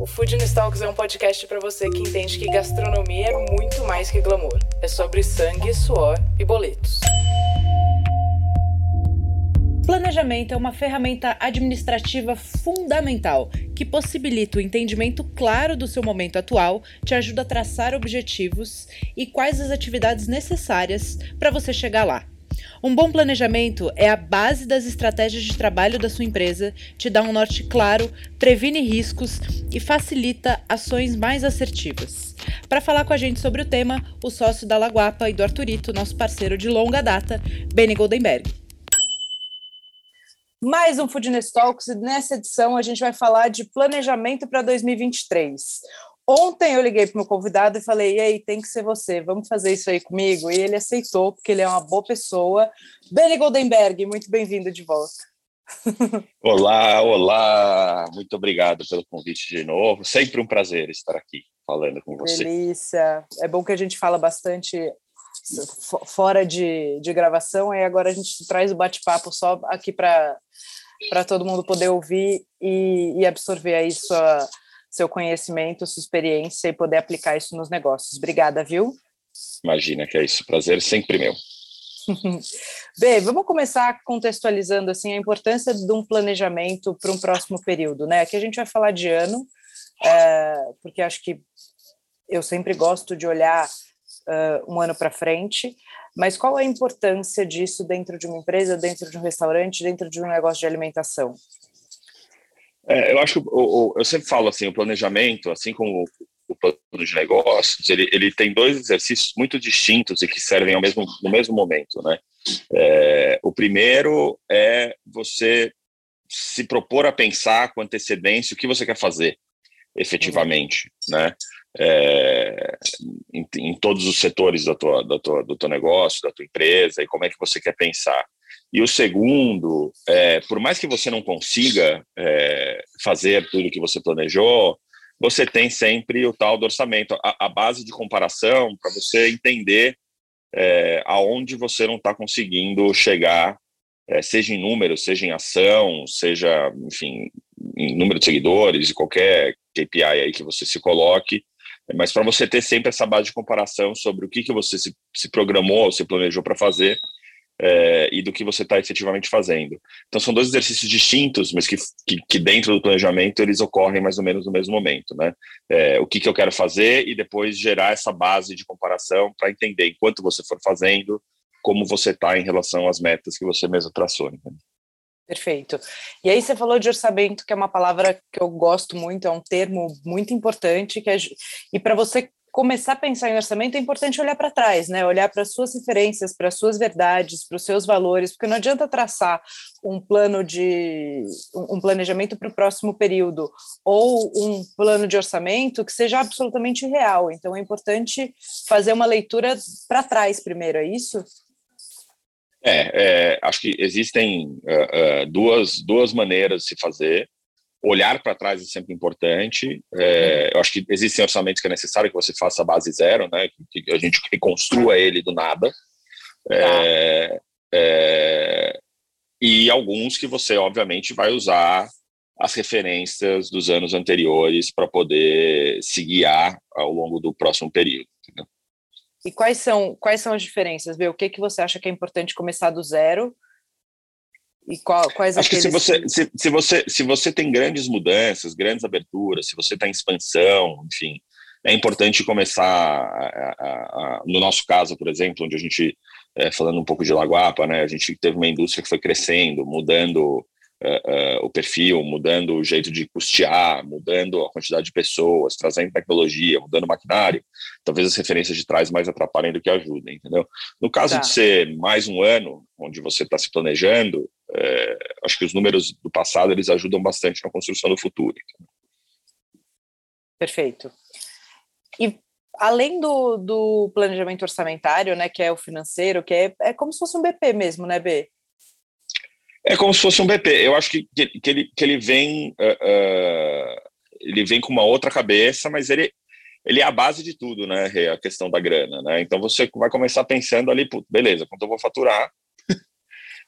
O Food Talks é um podcast para você que entende que gastronomia é muito mais que glamour. É sobre sangue, suor e boletos. Planejamento é uma ferramenta administrativa fundamental que possibilita o entendimento claro do seu momento atual, te ajuda a traçar objetivos e quais as atividades necessárias para você chegar lá. Um bom planejamento é a base das estratégias de trabalho da sua empresa, te dá um norte claro, previne riscos e facilita ações mais assertivas. Para falar com a gente sobre o tema, o sócio da Laguapa e do Arturito, nosso parceiro de longa data, Benny Goldenberg. Mais um Foodness Talks e nessa edição a gente vai falar de planejamento para 2023. Ontem eu liguei para o meu convidado e falei: e aí, tem que ser você, vamos fazer isso aí comigo? E ele aceitou, porque ele é uma boa pessoa. Benny Goldenberg, muito bem-vindo de volta. Olá, olá, muito obrigado pelo convite de novo. Sempre um prazer estar aqui falando com você. Delícia. É bom que a gente fala bastante fora de, de gravação, e agora a gente traz o bate-papo só aqui para todo mundo poder ouvir e, e absorver aí sua seu conhecimento, sua experiência e poder aplicar isso nos negócios. Obrigada, viu? Imagina que é isso. Prazer sempre meu. Bem, vamos começar contextualizando assim a importância de um planejamento para um próximo período, né? Aqui a gente vai falar de ano, é, porque acho que eu sempre gosto de olhar uh, um ano para frente, mas qual a importância disso dentro de uma empresa, dentro de um restaurante, dentro de um negócio de alimentação? É, eu acho o, eu sempre falo assim, o planejamento, assim como o, plano de negócios, ele, ele tem dois exercícios muito distintos e que servem ao mesmo, no mesmo momento, né? É, o primeiro é você se propor a pensar com antecedência o que você quer fazer efetivamente, né? É, em, em, todos os setores da tua, da tua, do teu negócio, da tua empresa, e como é que você quer pensar. E o segundo, é, por mais que você não consiga é, fazer tudo que você planejou, você tem sempre o tal do orçamento, a, a base de comparação para você entender é, aonde você não está conseguindo chegar, é, seja em número, seja em ação, seja, enfim, em número de seguidores, qualquer KPI aí que você se coloque, mas para você ter sempre essa base de comparação sobre o que, que você se, se programou, se planejou para fazer é, e do que você está efetivamente fazendo. Então, são dois exercícios distintos, mas que, que, que, dentro do planejamento eles ocorrem mais ou menos no mesmo momento. Né? É, o que, que eu quero fazer e depois gerar essa base de comparação para entender, enquanto você for fazendo, como você está em relação às metas que você mesmo traçou. Né? Perfeito. E aí você falou de orçamento, que é uma palavra que eu gosto muito, é um termo muito importante, que é, e para você começar a pensar em orçamento, é importante olhar para trás, né? Olhar para as suas referências, para as suas verdades, para os seus valores, porque não adianta traçar um plano de um planejamento para o próximo período ou um plano de orçamento que seja absolutamente real. Então é importante fazer uma leitura para trás primeiro, é isso? É, é acho que existem uh, uh, duas, duas maneiras de se fazer olhar para trás é sempre importante. É, eu acho que existem orçamentos que é necessário que você faça a base zero, né? Que, que a gente reconstrua ele do nada. É, ah. é, e alguns que você, obviamente, vai usar as referências dos anos anteriores para poder se guiar ao longo do próximo período. Entendeu? E quais são, quais são as diferenças? O que, que você acha que é importante começar do zero e qual, quais Acho aqueles... que se você, se, se, você, se você tem grandes mudanças, grandes aberturas, se você está em expansão, enfim, é importante começar, a, a, a, no nosso caso, por exemplo, onde a gente, é, falando um pouco de Lagoapa, né, a gente teve uma indústria que foi crescendo, mudando uh, uh, o perfil, mudando o jeito de custear, mudando a quantidade de pessoas, trazendo tecnologia, mudando o maquinário, talvez as referências de trás mais atrapalhem do que ajudem, entendeu? No caso tá. de ser mais um ano, onde você está se planejando, é, acho que os números do passado eles ajudam bastante na construção do futuro. Entendeu? Perfeito. E além do, do planejamento orçamentário, né, que é o financeiro, que é, é como se fosse um BP mesmo, né, B? É como se fosse um BP. Eu acho que, que, ele, que ele vem uh, uh, ele vem com uma outra cabeça, mas ele, ele é a base de tudo, né? A questão da grana, né? Então você vai começar pensando ali, beleza, quanto eu vou faturar?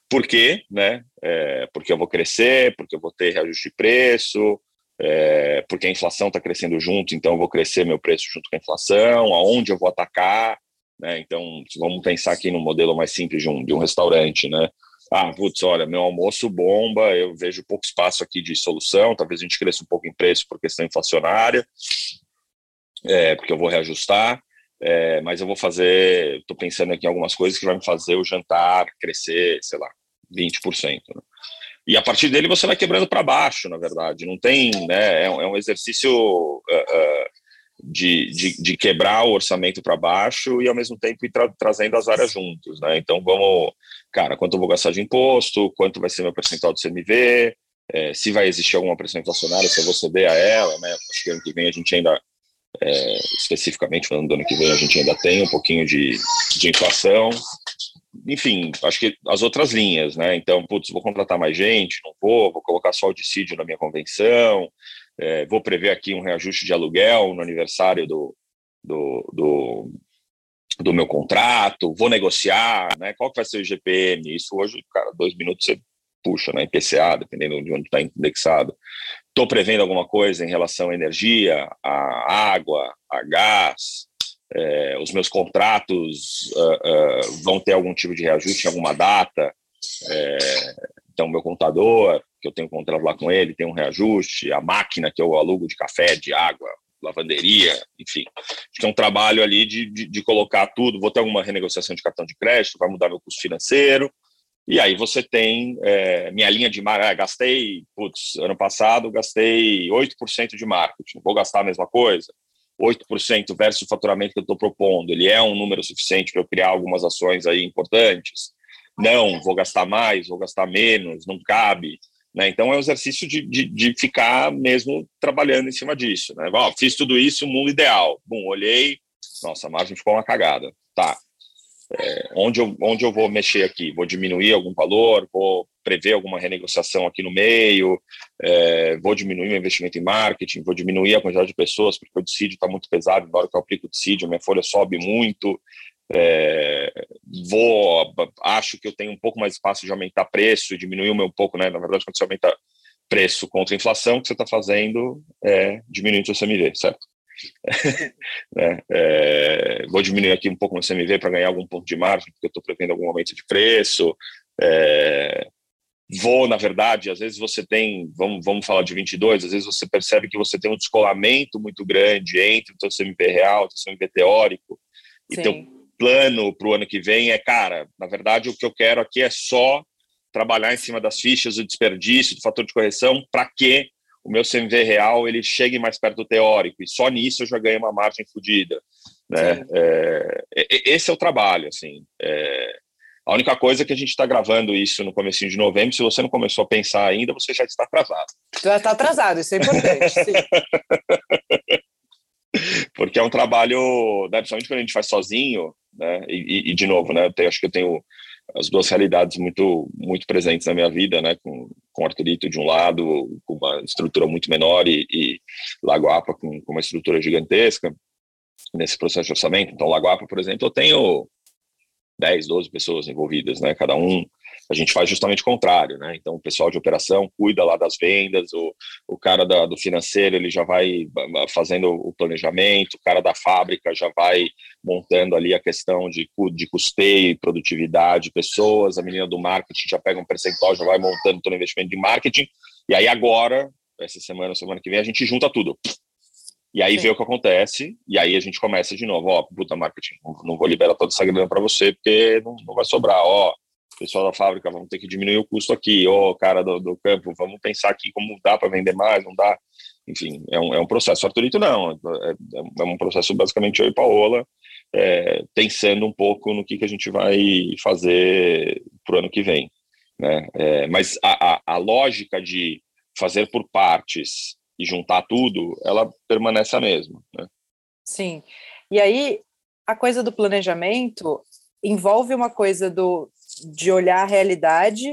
Por quê, né? É, porque eu vou crescer, porque eu vou ter reajuste de preço, é, porque a inflação está crescendo junto, então eu vou crescer meu preço junto com a inflação, aonde eu vou atacar, né? Então vamos pensar aqui no modelo mais simples de um, de um restaurante, né? Ah, putz, olha, meu almoço bomba, eu vejo pouco espaço aqui de solução, talvez a gente cresça um pouco em preço por questão inflacionária, é, porque eu vou reajustar, é, mas eu vou fazer, estou pensando aqui em algumas coisas que vai me fazer o jantar crescer, sei lá, 20%. Né? E a partir dele você vai quebrando para baixo, na verdade. Não tem, né? É, um, é um exercício uh, uh, de, de, de, quebrar o orçamento para baixo e ao mesmo tempo ir tra trazendo as áreas juntos, né? Então vamos, cara, quanto eu vou gastar de imposto, quanto vai ser meu percentual do CMV, é, se vai existir alguma pressão inflacionária, se eu vou ceder a ela, né? Acho que ano que vem a gente ainda é, especificamente falando do ano que vem, a gente ainda tem um pouquinho de, de inflação. Enfim, acho que as outras linhas, né? Então, putz, vou contratar mais gente, não vou, vou colocar só o dissídio na minha convenção, é, vou prever aqui um reajuste de aluguel no aniversário do, do, do, do meu contrato, vou negociar, né? Qual que vai ser o IGPM? Isso hoje, cara, dois minutos você puxa, né? IPCA, dependendo de onde está indexado. Estou prevendo alguma coisa em relação à energia, à água, a gás. É, os meus contratos uh, uh, vão ter algum tipo de reajuste em alguma data. É, então, meu contador, que eu tenho um contrato lá com ele, tem um reajuste. A máquina que eu alugo de café, de água, lavanderia, enfim. Acho que é um trabalho ali de, de, de colocar tudo. Vou ter alguma renegociação de cartão de crédito, vai mudar meu custo financeiro. E aí você tem é, minha linha de marketing. Ah, gastei, putz, ano passado gastei 8% de marketing. Vou gastar a mesma coisa? 8% versus o faturamento que eu estou propondo. Ele é um número suficiente para eu criar algumas ações aí importantes? Não, vou gastar mais, vou gastar menos, não cabe. Né? Então é um exercício de, de, de, ficar mesmo trabalhando em cima disso. Né? Fiz tudo isso, mundo ideal. Bom, olhei, nossa, a margem ficou uma cagada. Tá, é, onde, eu, onde eu vou mexer aqui? Vou diminuir algum valor? Vou prever alguma renegociação aqui no meio? É, vou diminuir meu investimento em marketing? Vou diminuir a quantidade de pessoas porque o dissídio está muito pesado, na hora que eu aplico o dissídio, minha folha sobe muito. É, vou, acho que eu tenho um pouco mais espaço de aumentar preço diminuir o meu um pouco, né? Na verdade, quando você aumenta preço contra a inflação, o que você está fazendo é diminuir o seu CMV, certo? né? é, vou diminuir aqui um pouco no CMV para ganhar algum ponto de margem, porque eu estou prevendo algum aumento de preço. É, vou, na verdade, às vezes você tem, vamos, vamos falar de 22, às vezes você percebe que você tem um descolamento muito grande entre o seu CMV real, o seu CMV teórico, Sim. teu plano para o ano que vem é, cara, na verdade o que eu quero aqui é só trabalhar em cima das fichas, do desperdício, do fator de correção, para que o meu CMV real ele chegue mais perto do teórico, e só nisso eu já ganhei uma margem fodida. Né? É, esse é o trabalho, assim. É, a única coisa é que a gente está gravando isso no começo de novembro, se você não começou a pensar ainda, você já está atrasado. Já está atrasado, isso é importante. Porque é um trabalho, né, principalmente quando a gente faz sozinho, né, e, e de novo, né, eu tenho, acho que eu tenho as duas realidades muito muito presentes na minha vida, né, com, com Arturito de um lado, com uma estrutura muito menor e, e Lagoapa com, com uma estrutura gigantesca nesse processo de orçamento. Então, Lagoapa, por exemplo, eu tenho 10, 12 pessoas envolvidas, né, cada um a gente faz justamente o contrário, né? Então, o pessoal de operação cuida lá das vendas, o, o cara da, do financeiro ele já vai fazendo o planejamento, o cara da fábrica já vai montando ali a questão de, de custeio produtividade de pessoas, a menina do marketing já pega um percentual, já vai montando todo o investimento de marketing, e aí agora, essa semana, semana que vem, a gente junta tudo. E aí Sim. vê o que acontece, e aí a gente começa de novo, ó, puta marketing, não vou liberar toda essa grana para você, porque não, não vai sobrar, ó, pessoal da fábrica, vamos ter que diminuir o custo aqui, ou cara do, do campo, vamos pensar aqui como dá para vender mais, não dá. Enfim, é um, é um processo. Arturito não, é, é um processo basicamente eu e Paola, é, pensando um pouco no que, que a gente vai fazer para o ano que vem. Né? É, mas a, a, a lógica de fazer por partes e juntar tudo, ela permanece a mesma. Né? Sim. E aí, a coisa do planejamento envolve uma coisa do, de olhar a realidade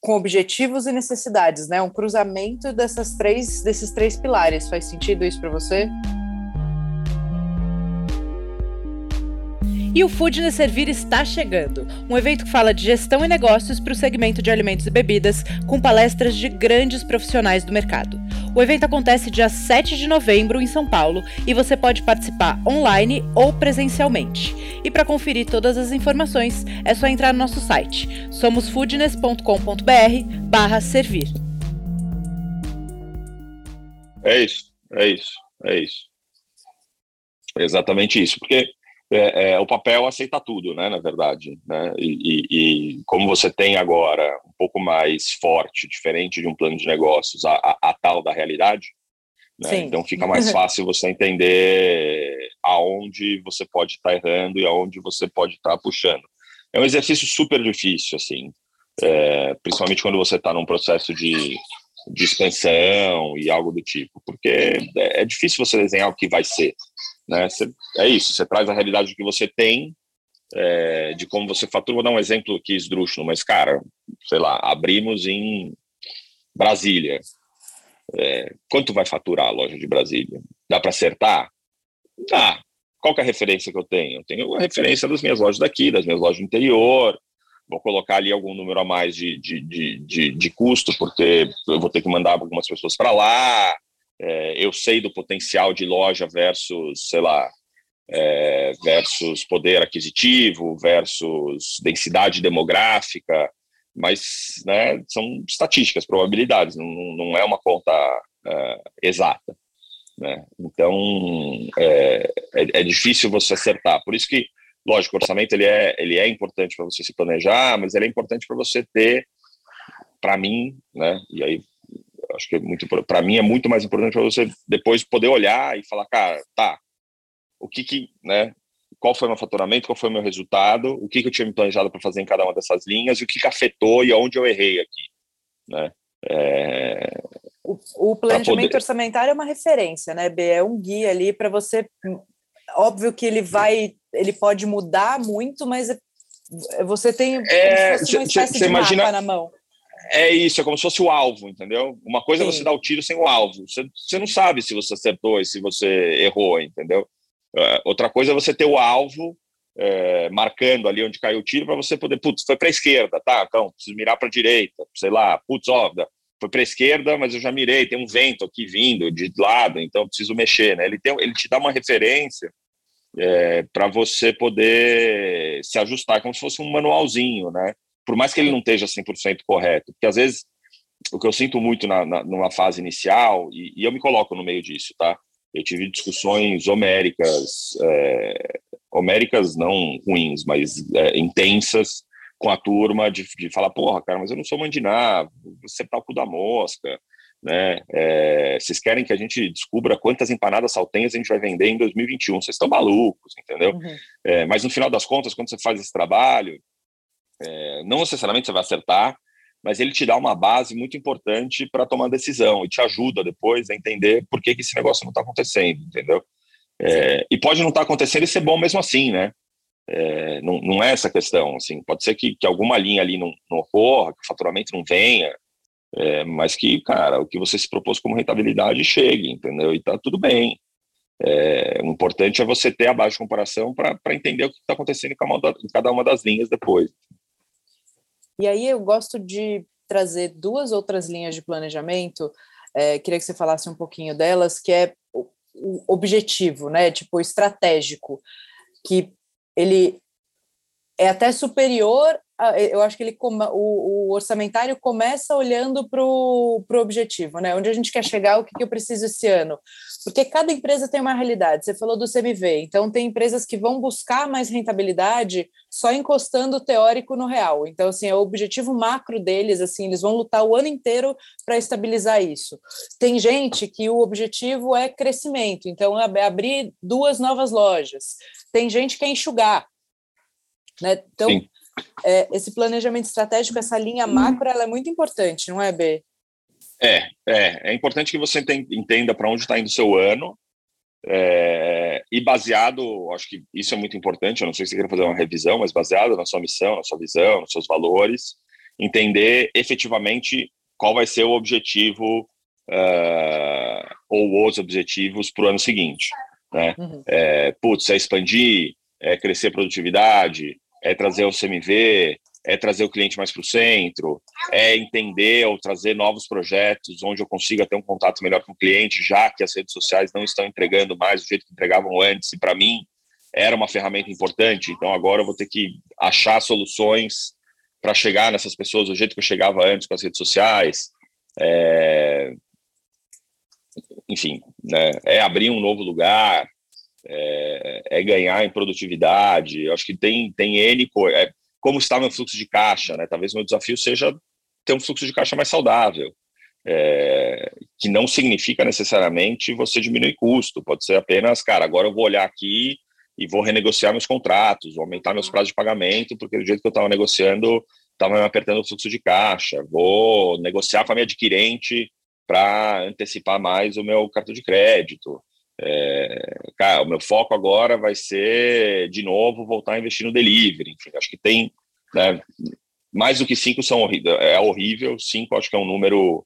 com objetivos e necessidades, né? Um cruzamento dessas três, desses três pilares. Faz sentido isso para você? E o Foodness Servir está chegando, um evento que fala de gestão e negócios para o segmento de alimentos e bebidas, com palestras de grandes profissionais do mercado. O evento acontece dia 7 de novembro em São Paulo e você pode participar online ou presencialmente. E para conferir todas as informações, é só entrar no nosso site somosfoodness.com.br/servir. É isso, é isso, é isso. É exatamente isso, porque é, é, o papel aceita tudo, né, na verdade, né, e, e, e, como você tem agora um pouco mais forte, diferente de um plano de negócios, a, a, a tal da realidade, né, então fica mais fácil você entender aonde você pode estar tá errando e aonde você pode estar tá puxando. É um exercício super difícil, assim, é, principalmente quando você está num processo de, de expansão e algo do tipo, porque é, é difícil você desenhar o que vai ser, né? Cê, é isso, você traz a realidade que você tem, é, de como você fatura. Vou dar um exemplo aqui esdrúxulo, mas, cara, sei lá, abrimos em Brasília. É, quanto vai faturar a loja de Brasília? Dá para acertar? Dá. Qual é a referência que eu tenho? Eu tenho a referência das minhas lojas daqui, das minhas lojas do interior. Vou colocar ali algum número a mais de, de, de, de, de custo, porque eu vou ter que mandar algumas pessoas para lá é, eu sei do potencial de loja versus, sei lá, é, versus poder aquisitivo, versus densidade demográfica, mas né, são estatísticas, probabilidades, não, não é uma conta é, exata. Né? Então, é, é, é, difícil você acertar. Por isso que, lógico, o orçamento ele é, ele é importante para você se planejar, mas ele é importante para você ter, para mim, né, e aí acho que é muito para mim é muito mais importante para você depois poder olhar e falar, cara, tá, o que que, né, qual foi o meu faturamento, qual foi o meu resultado, o que que eu tinha me planejado para fazer em cada uma dessas linhas e o que que afetou e aonde eu errei aqui, né? É... O, o, planejamento poder... orçamentário é uma referência, né, B? É um guia ali para você. Óbvio que ele vai, ele pode mudar muito, mas é, você tem é, uma espécie de imagina, na mão é isso, é como se fosse o alvo, entendeu? Uma coisa Sim. é você dar o tiro sem o alvo. Você, você não sabe se você acertou e se você errou, entendeu? Uh, outra coisa é você ter o alvo é, marcando ali onde caiu o tiro para você poder, putz, foi para a esquerda, tá? Então, preciso mirar para a direita, sei lá, putz, ó, foi para a esquerda, mas eu já mirei, tem um vento aqui vindo de lado, então preciso mexer, né? Ele, tem, ele te dá uma referência é, para você poder se ajustar, como se fosse um manualzinho, né? Por mais que ele não esteja 100% correto, porque às vezes o que eu sinto muito na, na numa fase inicial, e, e, eu me coloco no meio disso, tá? Eu tive discussões homéricas, é, homéricas não ruins, mas é, intensas com a turma de, de falar, porra, cara, mas eu não sou mandiná, você tá o cu da mosca, né? É, vocês querem que a gente descubra quantas empanadas saltenhas a gente vai vender em 2021? Vocês estão malucos, entendeu? Uhum. É, mas no final das contas, quando você faz esse trabalho, é, não necessariamente você vai acertar, mas ele te dá uma base muito importante para tomar decisão e te ajuda depois a entender por que, que esse negócio não está acontecendo, entendeu? É, e pode não estar tá acontecendo e ser bom mesmo assim, né? É, não, não é essa questão, assim, pode ser que, que alguma linha ali não, não ocorra, que o faturamento não venha, é, mas que, cara, o que você se propôs como rentabilidade chegue, entendeu? E tá tudo bem. É, o importante é você ter a base de comparação para entender o que está acontecendo em cada uma das linhas depois. E aí eu gosto de trazer duas outras linhas de planejamento, é, queria que você falasse um pouquinho delas, que é o, objetivo, né? Tipo, estratégico, que ele é até superior eu acho que ele o, o orçamentário começa olhando para o objetivo, né? Onde a gente quer chegar, o que, que eu preciso esse ano. Porque cada empresa tem uma realidade. Você falou do CMV, então tem empresas que vão buscar mais rentabilidade só encostando o teórico no real. Então, assim, é o objetivo macro deles, assim, eles vão lutar o ano inteiro para estabilizar isso. Tem gente que o objetivo é crescimento, então é abrir duas novas lojas. Tem gente que é enxugar. Né? Então, é, esse planejamento estratégico, essa linha macro, ela é muito importante, não é, B? É, é, é importante que você entenda para onde está indo o seu ano É, e baseado, acho que isso é muito importante, eu não sei se você quer fazer uma revisão, mas baseado na sua missão, na sua visão, nos seus valores, entender efetivamente qual vai ser o objetivo uh, ou os objetivos para o ano seguinte. Né? Uhum. É, putz, é expandir, é crescer a produtividade, é trazer o CMV, é trazer o cliente mais para o centro, é entender ou trazer novos projetos onde eu consiga ter um contato melhor com o cliente, já que as redes sociais não estão entregando mais do jeito que entregavam antes, e para mim era uma ferramenta importante, então agora eu vou ter que achar soluções para chegar nessas pessoas do jeito que eu chegava antes com as redes sociais. É... Enfim, né? é abrir um novo lugar, é, é ganhar em produtividade. Eu acho que tem, tem N coisas. É, como está meu fluxo de caixa, né? Talvez meu desafio seja ter um fluxo de caixa mais saudável, é, que não significa necessariamente você diminuir custo, pode ser apenas, cara, agora eu vou olhar aqui e vou renegociar meus contratos, vou aumentar meus prazos de pagamento, porque do jeito que eu estava negociando, estava me apertando o fluxo de caixa, vou negociar com a minha adquirente para antecipar mais o meu cartão de crédito. É, cara, o meu foco agora vai ser, de novo, voltar a investir no delivery. Enfim, acho que tem né, mais do que cinco são é horrível. Cinco acho que é um número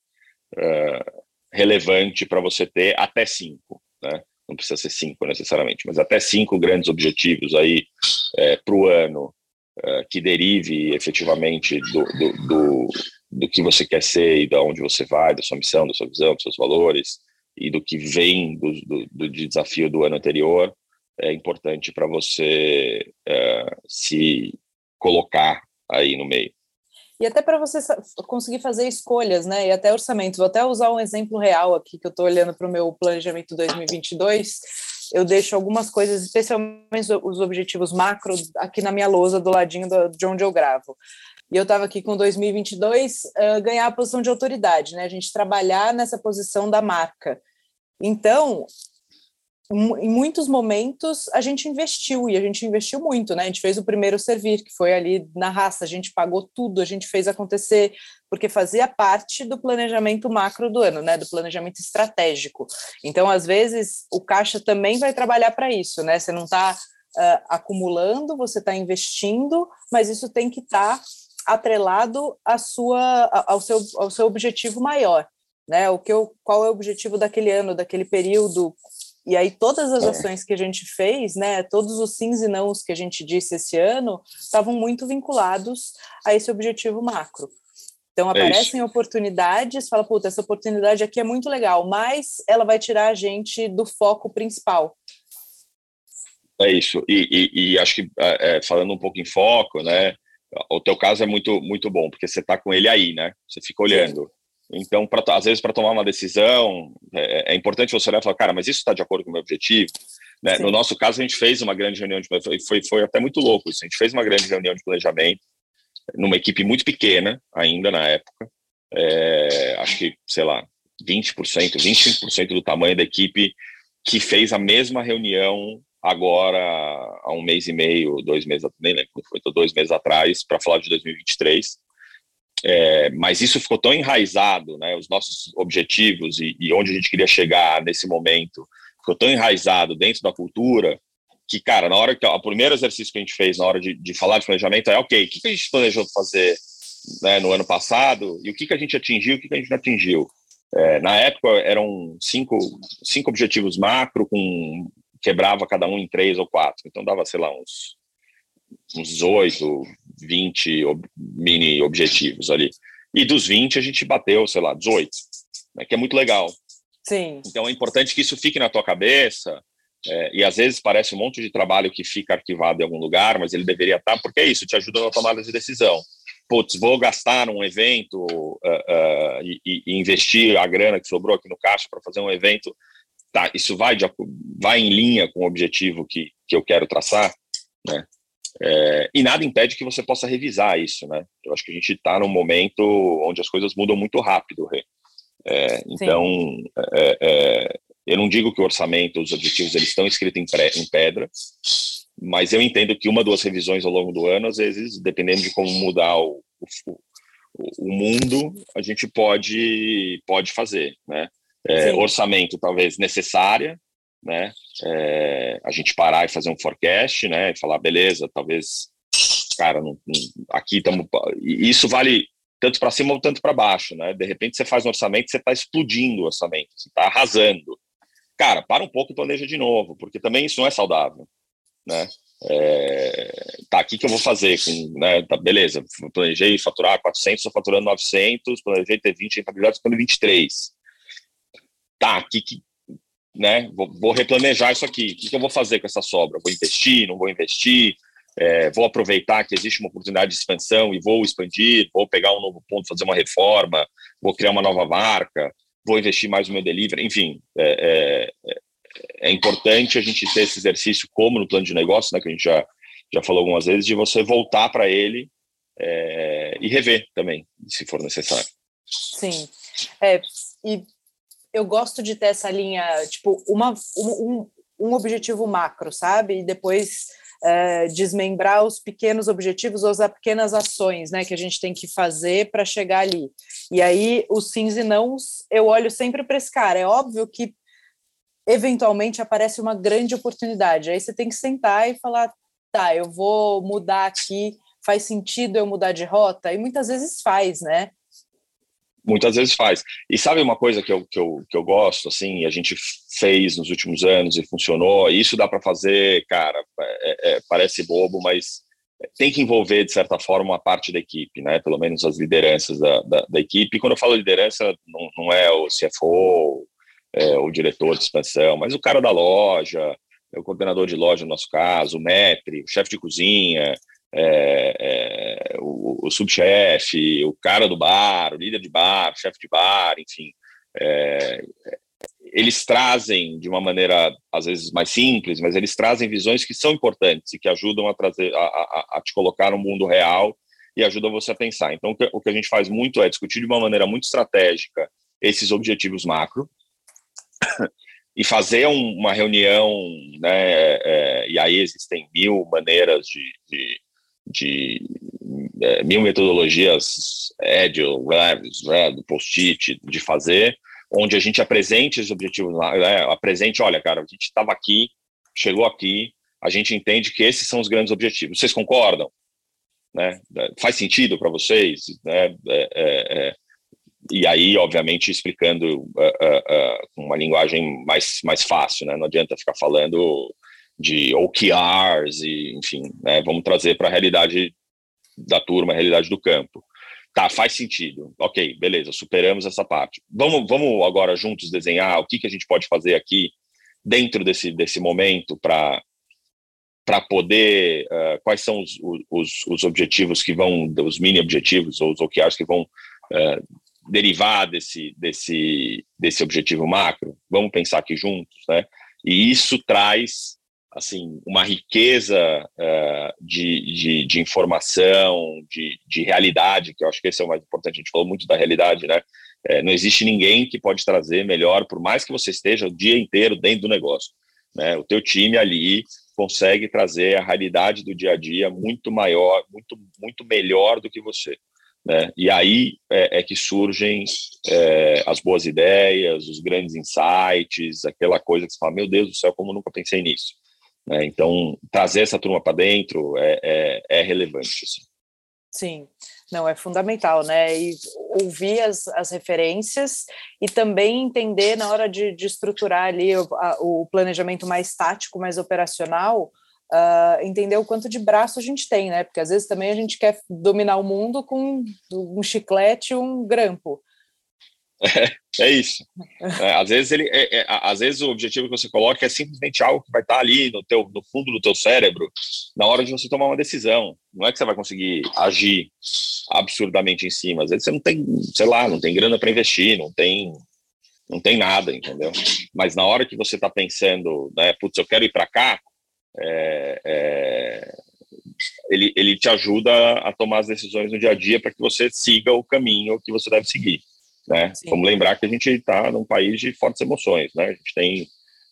é, relevante para você ter até cinco. Né? Não precisa ser cinco necessariamente, mas até cinco grandes objetivos aí é, para o ano é, que derive efetivamente do, do, do, do que você quer ser e de onde você vai, da sua missão, da sua visão, dos seus valores e do que vem do, do, do desafio do ano anterior é importante para você é, se colocar aí no meio. E até para você conseguir fazer escolhas, né? E até orçamento. Vou até usar um exemplo real aqui, que eu estou olhando para o meu planejamento 2022. Eu deixo algumas coisas, especialmente os objetivos macro, aqui na minha lousa, do ladinho de onde eu gravo. E eu estava aqui com 2022, uh, ganhar a posição de autoridade, né? A gente trabalhar nessa posição da marca. Então, em muitos momentos a gente investiu e a gente investiu muito, né? A gente fez o primeiro servir, que foi ali na raça, a gente pagou tudo, a gente fez acontecer, porque fazia parte do planejamento macro do ano, né? Do planejamento estratégico. Então, às vezes, o caixa também vai trabalhar para isso, né? Você não está uh, acumulando, você está investindo, mas isso tem que estar tá atrelado à sua, ao, seu, ao seu objetivo maior né? O que eu, qual é o objetivo daquele ano, daquele período? E aí todas as é. ações que a gente fez, né, todos os sims e nãos que a gente disse esse ano, estavam muito vinculados a esse objetivo macro. Então é aparecem é oportunidades, fala, puta, essa oportunidade aqui é muito legal, mas ela vai tirar a gente do foco principal. É isso. E, e, e acho que é, é falando um pouco em foco, né? O teu caso é muito muito bom porque você está com ele aí, né? Você fica olhando. Então, pra, às vezes, para tomar uma decisão, é, é, importante você olhar e falar, cara, mas isso está de acordo com o meu objetivo? Né? No nosso caso, a gente fez uma grande reunião, de, foi, foi até muito louco isso, a gente fez uma grande reunião de planejamento, numa equipe muito pequena ainda na época, é, acho que, sei lá, 20%, 25% do tamanho da equipe que fez a mesma reunião agora há um mês e meio, dois meses, nem lembro, foi dois meses atrás, para falar de 2023. É, mas isso ficou tão enraizado, né, os nossos objetivos e, e, onde a gente queria chegar nesse momento, ficou tão enraizado dentro da cultura que, cara, na hora que o primeiro exercício que a gente fez na hora de, de falar de planejamento é, ok, o que, a gente planejou fazer né, no ano passado e o que, que a gente atingiu, o que, que a gente não atingiu. É, na época eram cinco, cinco objetivos macro, com quebrava cada um em três ou quatro, então dava, sei lá, uns uns oito, 20 mini objetivos ali. E dos 20 a gente bateu, sei lá, 18, né, que é muito legal. Sim. Então é importante que isso fique na tua cabeça. É, e às vezes parece um monte de trabalho que fica arquivado em algum lugar, mas ele deveria estar, porque é isso, te ajuda na tomada de decisão. Putz, vou gastar num evento uh, uh, e, e, investir a grana que sobrou aqui no caixa para fazer um evento. Tá, isso vai, de, vai em linha com o objetivo que, que eu quero traçar, né? É, e nada impede que você possa revisar isso, né? Eu acho que a gente está num momento onde as coisas mudam muito rápido, Rê. É, então, é, é, eu não digo que o orçamento, os objetivos, eles estão escritos em, pré, em, pedra, mas eu entendo que uma, duas revisões ao longo do ano, às vezes, dependendo de como mudar o, o, o mundo, a gente pode, pode fazer, né? É, orçamento, talvez, necessária, né? É, a gente parar e fazer um forecast, né? E falar, beleza, talvez, cara, não, não, aqui estamos. Isso vale tanto para cima ou tanto para baixo, né? De repente você faz um orçamento, você está explodindo o orçamento, você está arrasando. Cara, para um pouco e planeja de novo, porque também isso não é saudável, né? É, tá, aqui que eu vou fazer? Com, né, tá, beleza, planejei faturar 400, estou faturando 900, planejei ter 20 rentabilidades, estou 23. Tá, aqui que, né, vou, vou, replanejar isso aqui. O que, que eu vou fazer com essa sobra? Vou investir, não vou investir? É, vou aproveitar que existe uma oportunidade de expansão e vou expandir, vou pegar um novo ponto, fazer uma reforma, vou criar uma nova marca, vou investir mais no meu delivery, enfim, é, é, é importante a gente ter esse exercício, como no plano de negócio, né, que a gente já, já falou algumas vezes, de você voltar para ele é, e rever também, se for necessário. Sim, é, e eu gosto de ter essa linha, tipo, uma, um, um objetivo macro, sabe? E depois é, desmembrar os pequenos objetivos ou as pequenas ações né, que a gente tem que fazer para chegar ali. E aí, os sims e nãos, eu olho sempre para esse cara. É óbvio que eventualmente aparece uma grande oportunidade. Aí você tem que sentar e falar: tá, eu vou mudar aqui, faz sentido eu mudar de rota? E muitas vezes faz, né? Muitas vezes faz. E sabe uma coisa que eu, que eu, que eu gosto, assim, a gente fez nos últimos anos e funcionou, isso dá para fazer, cara, é, é, parece bobo, mas tem que envolver, de certa forma, uma parte da equipe, né? Pelo menos as lideranças da, da, da equipe. E quando eu falo liderança, não, não é o CFO, é, o diretor de expansão, mas o cara da loja, o coordenador de loja no nosso caso, o metre, o chefe de cozinha, é, é, o, o subchefe, o cara do bar, o líder de bar, o chefe de bar, enfim. É, eles trazem de uma maneira às vezes mais simples, mas eles trazem visões que são importantes e que ajudam a trazer a, a, a te colocar no mundo real e ajudam você a pensar. Então, o que, a gente faz muito é discutir de uma maneira muito estratégica esses objetivos macro, e fazer um, uma reunião, né, é, e aí existem mil maneiras de, de, de é, mil metodologias, Agile, Revs, Red, Post-it, de fazer, onde a gente apresente os objetivos, né, apresente, olha, cara, a gente estava aqui, chegou aqui, a gente entende que esses são os grandes objetivos. Vocês concordam? Né? Faz sentido para vocês? Né? É, é, é e aí, obviamente, explicando uh, uh, uh, uma linguagem mais, mais fácil, né? Não adianta ficar falando de OKRs e, enfim, né? Vamos trazer para a realidade da turma, a realidade do campo. Tá, faz sentido. Ok, beleza, superamos essa parte. Vamos, vamos agora juntos desenhar o que, que a gente pode fazer aqui dentro desse, desse momento para para poder uh, quais são os, os, os, objetivos que vão os mini objetivos ou os OKRs que vão uh, derivar desse, desse, desse objetivo macro? Vamos pensar aqui juntos, né? E isso traz assim uma riqueza uh, de, de, de, informação, de, de realidade, que eu acho que esse é o mais importante. A gente falou muito da realidade, né? É, não existe ninguém que pode trazer melhor, por mais que você esteja o dia inteiro dentro do negócio. Né? O teu time ali consegue trazer a realidade do dia a dia muito maior, muito, muito melhor do que você. Né? E aí é, é que surgem é, as boas ideias, os grandes insights, aquela coisa que você fala, meu Deus do céu, como nunca pensei nisso. Né? Então, trazer essa turma para dentro é, é, é relevante. Assim. Sim, não, é fundamental, né? E ouvir as, as referências e também entender na hora de, de estruturar ali o, a, o planejamento mais tático, mais operacional, uh, entender o quanto de braço a gente tem, né? Porque às vezes também a gente quer dominar o mundo com um chiclete e um grampo. É, isso. É, às vezes ele, é, é, às vezes o objetivo que você coloca é simplesmente algo que vai estar ali no teu, no fundo do teu cérebro na hora de você tomar uma decisão. Não é que você vai conseguir agir absurdamente em cima. Às vezes você não tem, sei lá, não tem grana para investir, não tem, não tem nada, entendeu? Mas na hora que você está pensando, né, putz, eu quero ir para cá, é, é, ele, ele te ajuda a tomar as decisões no dia a dia para que você siga o caminho que você deve seguir. Né? Vamos lembrar que a gente está num país de fortes emoções, né? A gente tem,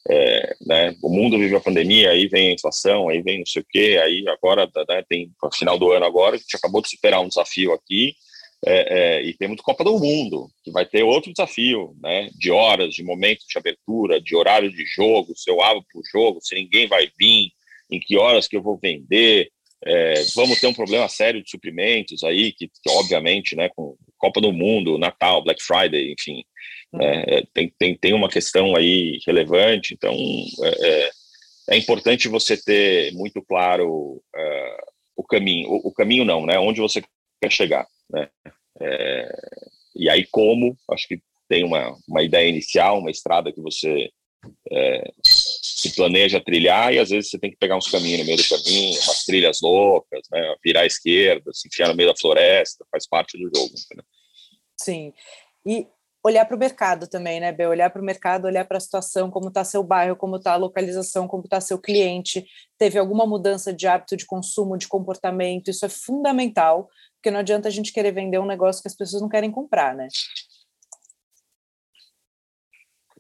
é, né? O mundo vive a pandemia, aí vem a inflação, aí vem não sei o quê, aí agora, né, tem no final do ano agora, a gente acabou de superar um desafio aqui, é, é, e temos Copa do Mundo, que vai ter outro desafio, né? De horas, de momentos de abertura, de horário de jogo, se eu abro para o jogo, se ninguém vai vir, em que horas que eu vou vender. É, vamos ter um problema sério de suprimentos aí, que, que, obviamente, né, com Copa do Mundo, Natal, Black Friday, enfim, né, é, tem, tem, tem uma questão aí relevante, então é, é, é importante você ter muito claro uh, o caminho, o, o, caminho não, né, onde você quer chegar, né, é, e aí como, acho que tem uma, uma ideia inicial, uma estrada que você é, se planeja trilhar e às vezes você tem que pegar uns caminhos no meio do caminho, umas trilhas loucas, né, virar à esquerda, se enfiar no meio da floresta, faz parte do jogo. Entendeu? Sim, e olhar para o mercado também, né, Bel? Olhar para o mercado, olhar para a situação, como está seu bairro, como está a localização, como está seu cliente, teve alguma mudança de hábito de consumo, de comportamento, isso é fundamental, porque não adianta a gente querer vender um negócio que as pessoas não querem comprar, né?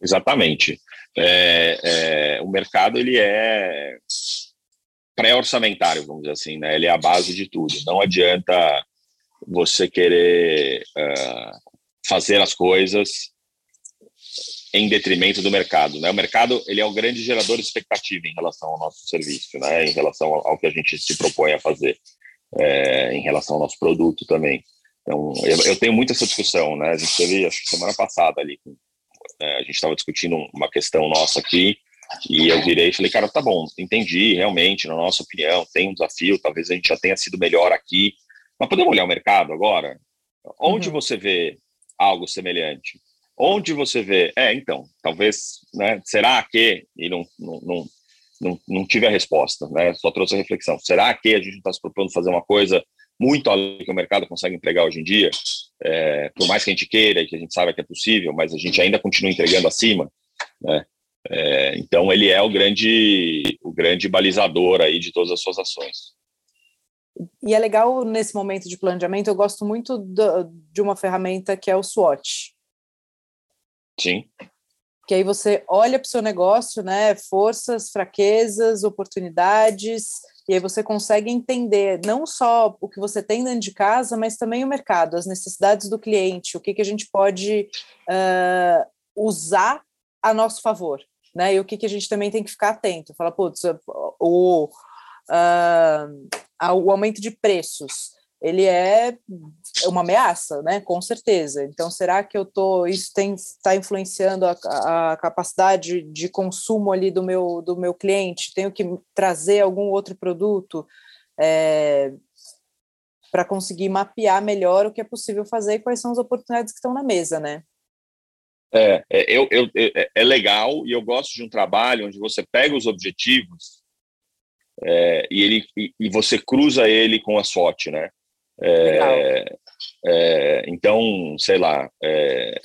Exatamente. É, é, o mercado ele é pré-orçamentário, vamos dizer assim, né? Ele é a base de tudo. Não adianta você querer uh, fazer as coisas em detrimento do mercado, né? O mercado ele é o grande gerador de expectativa em relação ao nosso serviço, né? Em relação ao que a gente se propõe a fazer é, em relação ao nosso produto também. Então, eu, eu, tenho muito essa discussão, né? A gente teve, acho que semana passada ali, né, a gente estava discutindo uma questão nossa aqui, e eu virei e falei, cara, tá bom, entendi, realmente, na nossa opinião, tem um desafio, talvez a gente já tenha sido melhor aqui, mas podemos olhar o mercado agora? Onde uhum. você vê algo semelhante? Onde você vê, é, então, talvez, né, será que, e não, não, não não, não tive a resposta, né? Só trouxe a reflexão. Será que a gente está se propondo fazer uma coisa muito além do que o mercado consegue entregar hoje em dia? É, por mais que a gente queira e que a gente saiba que é possível, mas a gente ainda continua entregando acima, né? É, então ele é o grande, o grande balizador aí de todas as suas ações. E é legal nesse momento de planejamento, eu gosto muito do, de uma ferramenta que é o SWOT. Sim que aí você olha para o seu negócio, né, forças, fraquezas, oportunidades, e aí você consegue entender não só o que você tem dentro de casa, mas também o mercado, as necessidades do cliente, o que, que a gente pode uh, usar a nosso favor, né, e o que, que a gente também tem que ficar atento, fala, putz, o, uh, o aumento de preços, ele é uma ameaça, né? Com certeza. Então, será que eu tô isso está influenciando a, a, capacidade de consumo ali do meu do meu cliente? Tenho que trazer algum outro produto é, para conseguir mapear melhor o que é possível fazer e quais são as oportunidades que estão na mesa, né? É, é, eu, eu, é, é legal e eu gosto de um trabalho onde você pega os objetivos é, e, ele, e, e, você cruza ele com a SWOT, né? É, é, então, sei lá, é,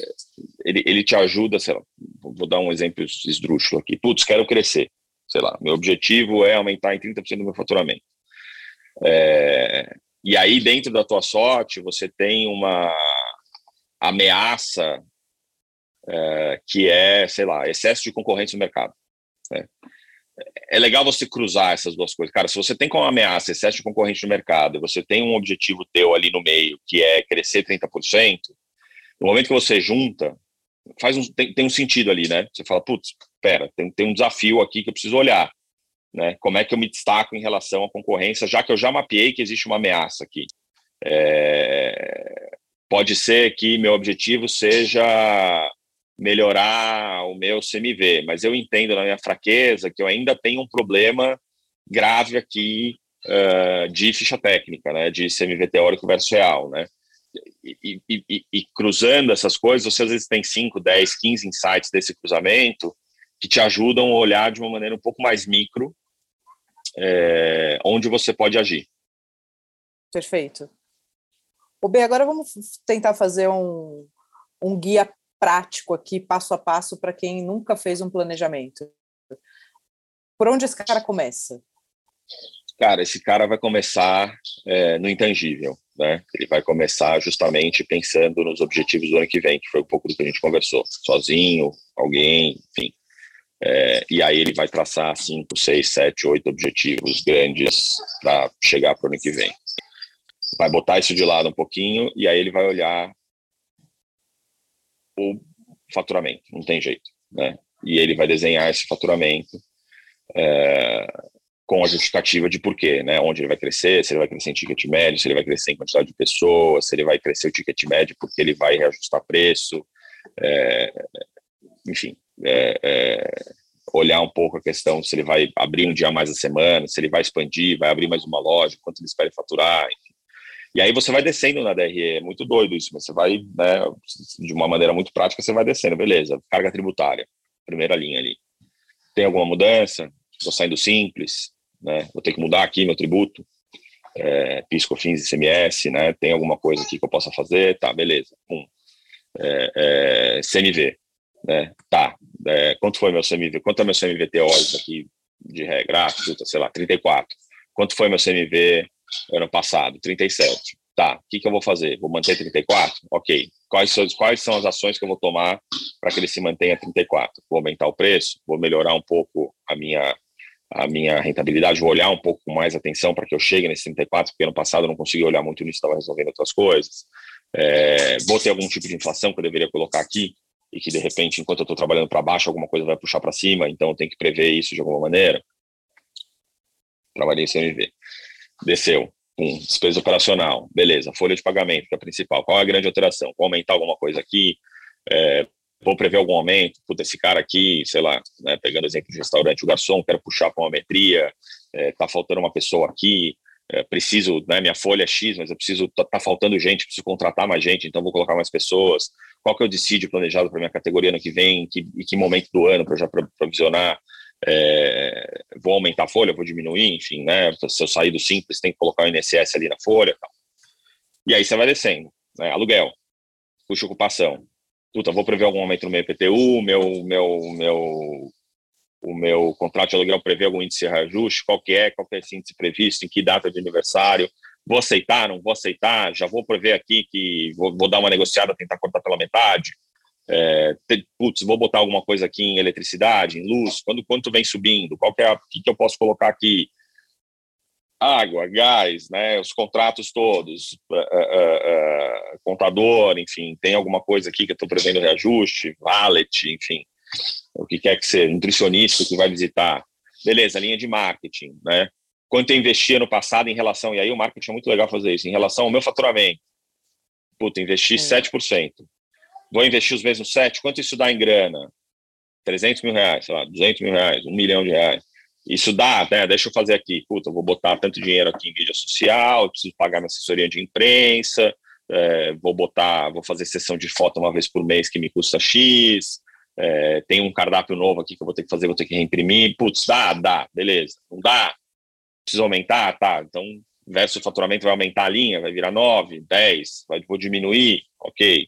ele, ele te ajuda, sei lá, vou dar um exemplo esdrúxulo aqui. Putz, quero crescer, sei lá, meu objetivo é aumentar em 30% do meu faturamento. É, e aí, dentro da tua sorte, você tem uma ameaça é, que é, sei lá, excesso de concorrência no mercado. Né? É legal você cruzar essas duas coisas. Cara, se você tem como ameaça excesso de concorrente no mercado, você tem um objetivo teu ali no meio, que é crescer 30%, no momento que você junta, faz um, tem, tem um sentido ali, né? Você fala, putz, pera, tem, tem um desafio aqui que eu preciso olhar. Né? Como é que eu me destaco em relação à concorrência, já que eu já mapeei que existe uma ameaça aqui. É... Pode ser que meu objetivo seja melhorar o meu CMV, mas eu entendo na minha fraqueza que eu ainda tenho um problema grave aqui uh, de ficha técnica, né, de CMV teórico versus real, né, e, e, e, e, cruzando essas coisas, você às vezes tem 5, 10, 15 insights desse cruzamento que te ajudam a olhar de uma maneira um pouco mais micro é, onde você pode agir. Perfeito. O B, agora vamos tentar fazer um, um guia prático aqui, passo a passo, para quem nunca fez um planejamento? Por onde esse cara começa? Cara, esse cara vai começar é, no intangível, né? Ele vai começar justamente pensando nos objetivos do ano que vem, que foi um pouco do que a gente conversou. Sozinho, alguém, enfim. É, e aí ele vai traçar cinco, seis, sete, oito objetivos grandes para chegar para o ano que vem. vai botar isso de lado um pouquinho e aí ele vai olhar o faturamento, não tem jeito, né? E ele vai desenhar esse faturamento é, com a justificativa de porquê, né? Onde ele vai crescer, se ele vai crescer em ticket médio, se ele vai crescer em quantidade de pessoas, se ele vai crescer o ticket médio porque ele vai reajustar preço, é, enfim, é, é, olhar um pouco a questão se ele vai abrir um dia mais a semana, se ele vai expandir, vai abrir mais uma loja, quanto ele espera faturar, enfim. E aí você vai descendo na DRE, é muito doido isso, mas você vai, né, de uma maneira muito prática, você vai descendo, beleza, carga tributária, primeira linha ali. Tem alguma mudança? Estou saindo simples, né, vou ter que mudar aqui meu tributo, é, PIS, COFINS, ICMS, né, tem alguma coisa aqui que eu possa fazer? Tá, beleza, Pum. É, é, CMV, né, tá, é, quanto foi meu CMV, quanto é meu CMV teórico aqui de regra, ah, sei lá, 34, quanto foi meu CMV ano passado, 37. Tá, o que, que eu vou fazer? Vou manter 34? Ok. Quais são, quais são as ações que eu vou tomar para que ele se mantenha 34? Vou aumentar o preço? Vou melhorar um pouco a minha, a minha rentabilidade? Vou olhar um pouco com mais atenção para que eu chegue nesse 34? Porque ano passado eu não consegui olhar muito nisso, estava resolvendo outras coisas. É, vou ter algum tipo de inflação que eu deveria colocar aqui e que de repente, enquanto eu estou trabalhando para baixo, alguma coisa vai puxar para cima, então eu tenho que prever isso de alguma maneira. Trabalhei em CMV. Desceu. Um, despesa operacional, beleza, folha de pagamento, que é a principal, qual é a grande alteração? Vou aumentar alguma coisa aqui, é, vou prever algum aumento, puta, esse cara aqui, sei lá, né, pegando exemplo de restaurante, o garçom, quero puxar para uma metria, é, tá faltando uma pessoa aqui, é, preciso, né, minha folha é X, mas eu preciso, tá, tá, faltando gente, preciso contratar mais gente, então vou colocar mais pessoas, qual que eu decido planejado para minha categoria no que vem, em que, em que momento do ano para já provisionar, é, vou aumentar a folha, vou diminuir, enfim, né? Se eu sair do simples, tem que colocar o INSS ali na folha. Tal. E aí você vai descendo. Né? Aluguel, custo ocupação. Puta, vou prever algum aumento no meu IPTU, meu, meu, meu, o meu contrato de aluguel prevê algum índice de reajuste, qual que é, qual que é esse índice previsto, em que data de aniversário, vou aceitar, não vou aceitar, já vou prever aqui que vou, vou dar uma negociada, tentar cortar pela metade, é, putz, vou botar alguma coisa aqui em eletricidade, em luz, quando quanto vem subindo, qual que é, o que, que eu posso colocar aqui? Água, gás, né, os contratos todos, uh, uh, uh, contador, enfim, tem alguma coisa aqui que eu estou prevendo reajuste, valet, enfim, o que quer que seja, nutricionista que vai visitar, beleza, linha de marketing, né, quanto eu investia no passado em relação, e aí o marketing é muito legal fazer isso, em relação ao meu faturamento, puta, investi é. 7%, vou investir os mesmos sete, quanto isso dá em grana? 300 mil reais, sei lá, 200 mil reais, um milhão de reais. Isso dá, né? Deixa eu fazer aqui. Puta, vou botar tanto dinheiro aqui em mídia social, preciso pagar minha assessoria de imprensa, é, vou botar, vou fazer sessão de foto uma vez por mês que me custa X, é, tem um cardápio novo aqui que eu vou ter que fazer, vou ter que reimprimir. Putz, dá, dá, beleza. Não dá? Preciso aumentar? Tá, então versus faturamento vai aumentar a linha, vai virar 9, 10, vai, vou diminuir, ok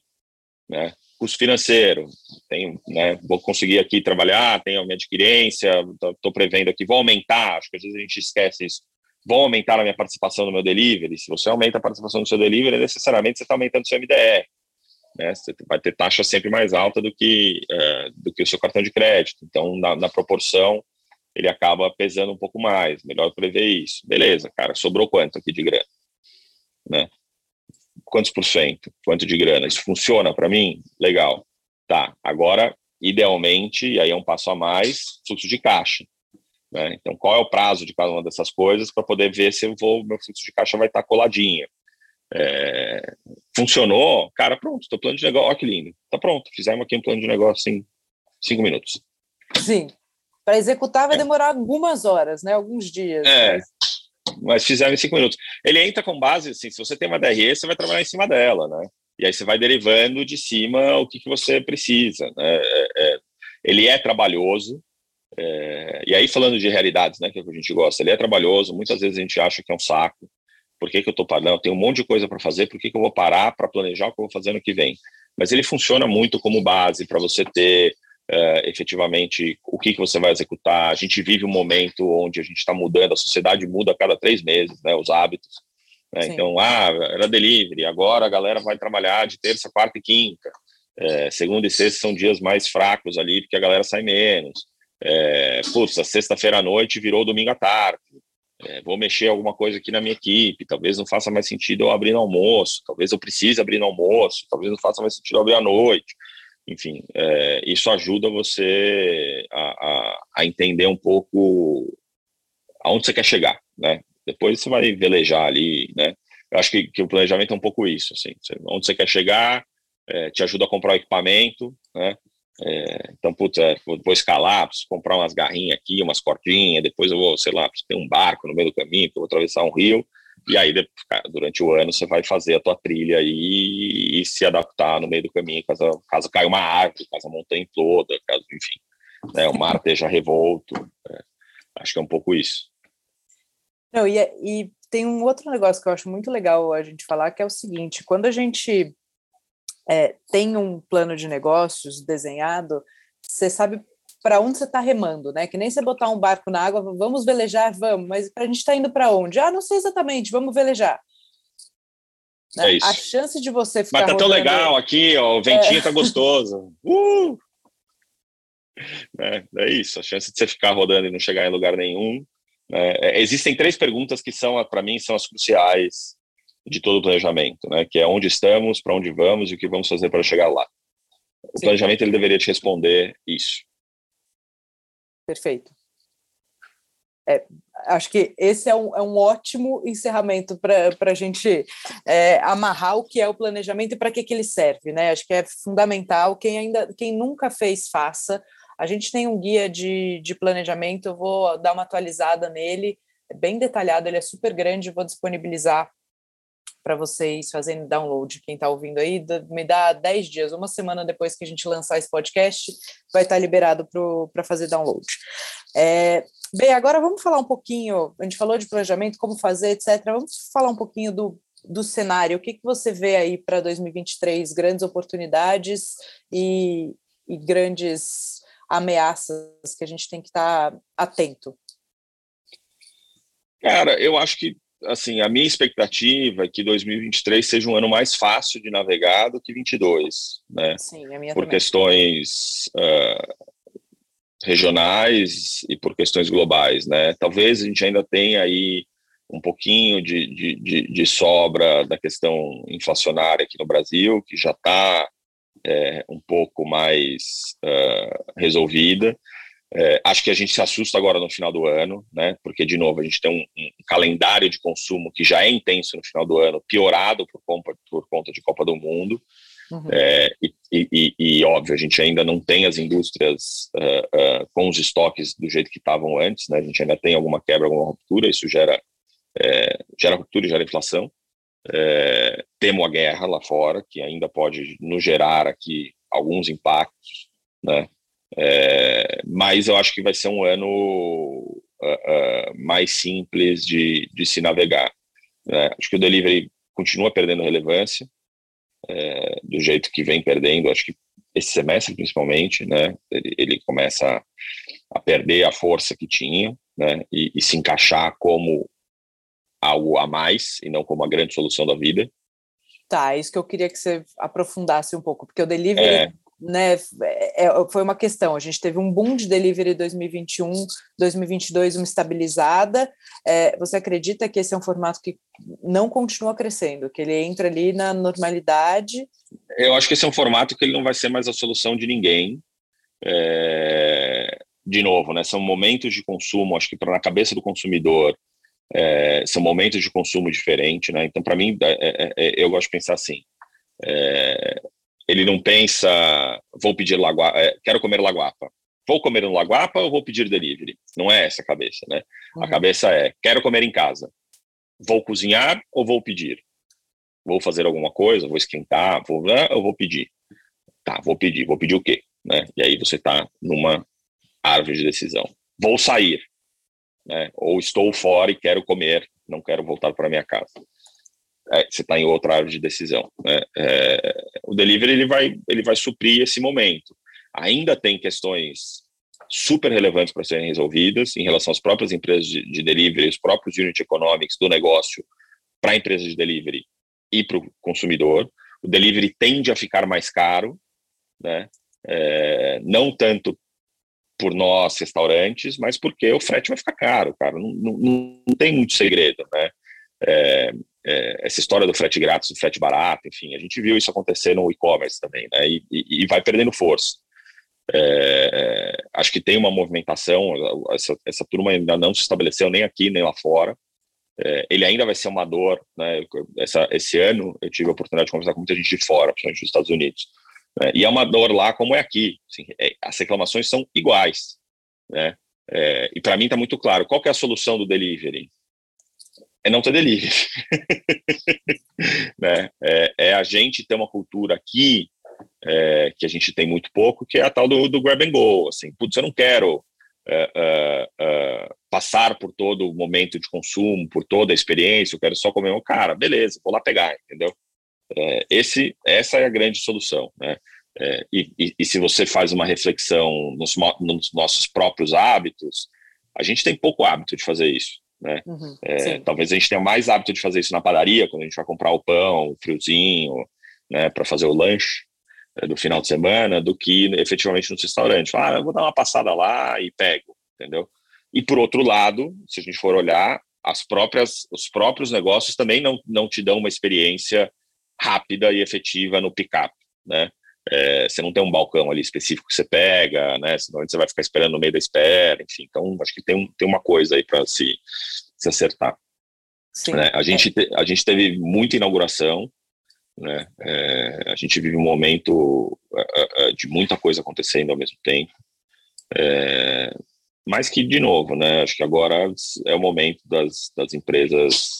né? Custo financeiro, né, vou conseguir aqui trabalhar, tenho a minha adquirência, estou prevendo aqui, vou aumentar, acho que às vezes a gente esquece isso, vou aumentar a minha participação no meu delivery, se você aumenta a participação no seu delivery, necessariamente você está aumentando o seu MDR, né, você vai ter taxa sempre mais alta do que, é, do que o seu cartão de crédito, então na, na proporção ele acaba pesando um pouco mais, melhor prever isso, beleza, cara, sobrou quanto aqui de grana, né? Quantos por cento? Quanto de grana? Isso funciona para mim? Legal. Tá, agora, idealmente, e aí é um passo a mais, fluxo de caixa. Né? Então, qual é o prazo de cada uma dessas coisas para poder ver se eu vou, meu fluxo de caixa vai estar tá coladinho. É, funcionou, cara, pronto, teu plano de negócio, olha que lindo, tá pronto, fizemos aqui um plano de negócio em cinco minutos. Sim, para executar vai é. demorar algumas horas, né, alguns dias. É, mas mas fizeram em cinco minutos. Ele entra com base, assim, se você tem uma DRE, você vai trabalhar em cima dela, né? E aí você vai derivando de cima o que, que você precisa, né? É, é, ele é trabalhoso, é, e aí falando de realidades, né, que, é que a gente gosta, ele é trabalhoso, muitas vezes a gente acha que é um saco, por que, que eu estou parando? Eu tenho um monte de coisa para fazer, por que, que eu vou parar para planejar o que eu vou fazer no que vem? Mas ele funciona muito como base para você ter uh, efetivamente o que, que você vai executar. A gente vive um momento onde a gente está mudando, a sociedade muda a cada três meses, né, os hábitos. Né? Então, ah, era delivery, agora a galera vai trabalhar de terça, quarta e quinta. É, segunda e sexta são dias mais fracos ali, porque a galera sai menos. É, putz, a sexta-feira à noite virou domingo à tarde. é, vou mexer alguma coisa aqui na minha equipe, talvez não faça mais sentido eu abrir no almoço, talvez eu precise abrir no almoço, talvez não faça mais sentido eu abrir à noite. Enfim, é, isso ajuda você a, a, a, entender um pouco aonde você quer chegar, né? Depois você vai velejar ali, né? Eu acho que, que o planejamento é um pouco isso, assim, onde você quer chegar, é, te ajuda a comprar o equipamento, né? É, então, putz, é, vou escalar, preciso comprar umas garrinhas aqui, umas cordinhas, depois eu vou, sei lá, preciso ter um barco no meio do caminho, que eu vou atravessar um rio, e aí, durante o ano, você vai fazer a tua trilha e, e se adaptar no meio do caminho, caso, caso caia uma árvore, caso a montanha toda, caso, enfim, né, o mar esteja revolto. É, acho que é um pouco isso. Não, e, é, e tem um outro negócio que eu acho muito legal a gente falar, que é o seguinte, quando a gente é, tem um plano de negócios desenhado, você sabe para onde você está remando, né? Que nem você botar um barco na água, vamos velejar, vamos, mas a gente está indo para onde? Ah, não sei exatamente, vamos velejar. Né? É isso. A chance de você ficar. Mas tá tão legal aqui, ó, o ventinho é. tá gostoso. Uh! É, é, isso, a chance de você ficar rodando e não chegar em lugar nenhum. Né? É, existem três perguntas que são, para mim, são as cruciais de todo o planejamento, né? Que é onde estamos, para onde vamos e o que vamos fazer para chegar lá. O Sim. planejamento ele deveria te responder isso. Perfeito. É, acho que esse é um, é um ótimo encerramento para a gente é, amarrar o que é o planejamento e para que, que ele serve, né? Acho que é fundamental. Quem ainda, quem nunca fez, faça. A gente tem um guia de, de planejamento, eu vou dar uma atualizada nele, é bem detalhado, ele é super grande, vou disponibilizar para vocês fazerem download. Quem está ouvindo aí, me dá 10 dias, uma semana depois que a gente lançar esse podcast, vai estar tá liberado para fazer download. É, bem, agora vamos falar um pouquinho. A gente falou de planejamento, como fazer, etc. Vamos falar um pouquinho do, do cenário. O que, que você vê aí para 2023? Grandes oportunidades e, e grandes ameaças que a gente tem que estar tá atento? Cara, eu acho que assim, a minha expectativa é que 2023 seja um ano mais fácil de navegar do que 22, né? Sim, a minha por também. questões uh, regionais e por questões globais, né? Talvez a gente ainda tenha aí um pouquinho de, de, de, de sobra da questão inflacionária aqui no Brasil, que já está é, um pouco mais uh, resolvida, é, acho que a gente se assusta agora no final do ano, né? Porque, de novo, a gente tem um, um calendário de consumo que já é intenso no final do ano, piorado por, conta, por conta de Copa do Mundo. Uhum. É, e, e, e, óbvio, a gente ainda não tem as indústrias uh, uh, com os estoques do jeito que estavam antes, né? A gente ainda tem alguma quebra, alguma ruptura, isso gera, é, gera ruptura e gera inflação. É, temo a guerra lá fora, que ainda pode nos gerar aqui alguns impactos, né? É, mas eu acho que vai ser um ano uh, uh, mais simples de, de se navegar. Né? Acho que o delivery continua perdendo relevância, é, do jeito que vem perdendo, acho que esse semestre principalmente, né? ele, ele começa a, a, perder a força que tinha né? E, e, se encaixar como algo a mais e não como a grande solução da vida. Tá, é isso que eu queria que você aprofundasse um pouco, porque o delivery é né, é, é, foi uma questão. A gente teve um boom de delivery 2021, 2022, uma estabilizada. É, você acredita que esse é um formato que não continua crescendo, que ele entra ali na normalidade? Eu acho que esse é um formato que ele não vai ser mais a solução de ninguém. É, de novo, né, são momentos de consumo, acho que para na cabeça do consumidor, é, são momentos de consumo diferentes, né? Então, para mim, é, eu gosto de pensar assim. É, ele não pensa, vou pedir laguapa, é, quero comer laguapa. Vou comer no laguapa ou vou pedir delivery? Não é essa a cabeça, né? Uhum. A cabeça é, quero comer em casa. Vou cozinhar ou vou pedir? Vou fazer alguma coisa, vou esquentar, vou, ou vou pedir? Tá, vou pedir. Vou pedir o quê? Né? E aí você está numa árvore de decisão. Vou sair, né? Ou estou fora e quero comer, não quero voltar para minha casa é, você está em outra área de decisão. Né? É, o delivery ele vai, ele vai suprir esse momento. Ainda tem questões super relevantes para serem resolvidas em relação às próprias empresas de, de delivery, os próprios unit economics do negócio para a empresa de delivery e para o consumidor. O delivery tende a ficar mais caro, né? É, não tanto por nós, restaurantes, mas porque o frete vai ficar caro, cara. Não, não, não tem muito segredo, né? É, é, essa história do frete grátis, do frete barato, enfim, a gente viu isso acontecer no e-commerce também, né? E, e, e, vai perdendo força. É, acho que tem uma movimentação, essa, essa turma ainda não se estabeleceu nem aqui nem lá fora. É, ele ainda vai ser uma dor, né? Essa, esse ano eu tive a oportunidade de conversar com muita gente de fora, principalmente dos Estados Unidos. Né? E é uma dor lá como é aqui. Assim, é, as reclamações são iguais. Né? É, e para mim está muito claro. Qual é a solução do delivery? É não ter delivery. né? É, é, a gente ter uma cultura aqui é, que a gente tem muito pouco, que é a tal do, do grab and go. Assim, putz, eu não quero é, é, é, passar por todo o momento de consumo, por toda a experiência, eu quero só comer um cara, beleza, vou lá pegar, entendeu? Esse, essa é a grande solução, né? E, e, e, se você faz uma reflexão nos, nos, nossos próprios hábitos, a gente tem pouco hábito de fazer isso, né? Uhum, é, talvez a gente tenha mais hábito de fazer isso na padaria, quando a gente vai comprar o pão, o friozinho, né, para fazer o lanche é, do final de semana, do que efetivamente no restaurante. Ah, eu vou dar uma passada lá e pego, entendeu? E por outro lado, se a gente for olhar, as próprias, os próprios negócios também não, não te dão uma experiência rápida e efetiva no pick-up, né? É, você não tem um balcão ali específico que você pega, né? Senão você vai ficar esperando no meio da espera, enfim. Então, acho que tem, um, tem uma coisa aí para se, se acertar. Né? A, gente te, a gente teve muita inauguração, né? É, a gente vive um momento é, é, de muita coisa acontecendo ao mesmo tempo. É, mas que, de novo, né? Acho que agora é o momento das, das empresas